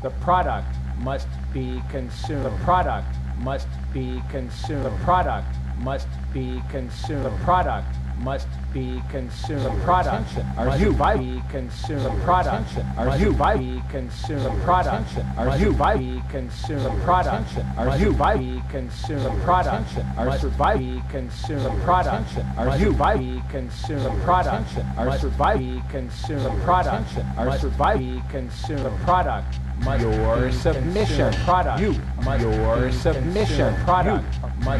The product must be consumed. The product must be consumed. The product must be consumed. The product must be consumed. The product are you by be consumed. The product are you by be consumed. The product are you by be consumed. The product are you by be consumed. The product are survive be consumed. The product are you by be consumed. The product are survive be consumed. The product are survive be consumed. The product your submission. Product You. Your submission. Product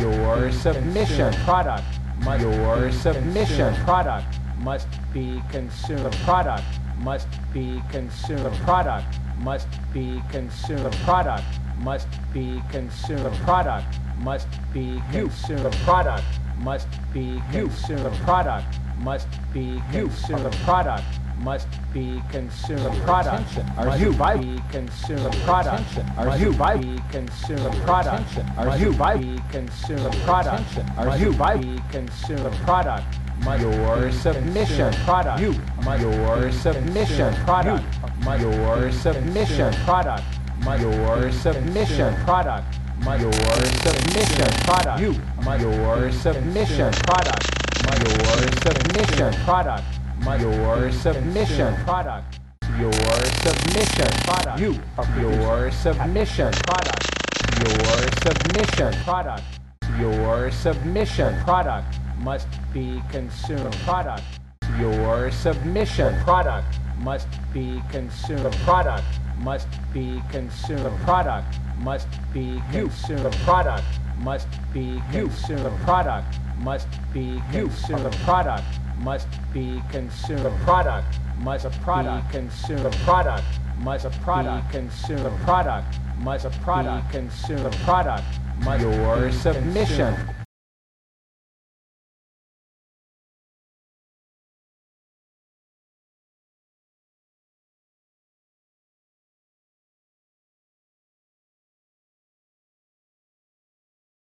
Your submission. Product must Your be submission. consumed. Product must be consumed. The Product must be consumed. The Product must be consumed. The Product must be consumed. The product must be consumed. The Product must be consumed. Product must be consumed. Product must be consumed. The product are you by be consumed. The product are you by be consumed. The product are you by be consumed. The product are you by be consumed. The product your submission product you your submission product your submission product your submission product your submission product you your submission product your submission product your submission. Product Your submission. Product. You. Your submission. product Your submission. product Your submission. product must be consumed. Product Your submission. product must be consumed. The product must be consumed. The product must be consumed. Product must be consumed. Product must be consumed. Product must be consumed. The product must a product consumed. The product must a product consumed. The product must a product consumed. The product must your submission. Consumed.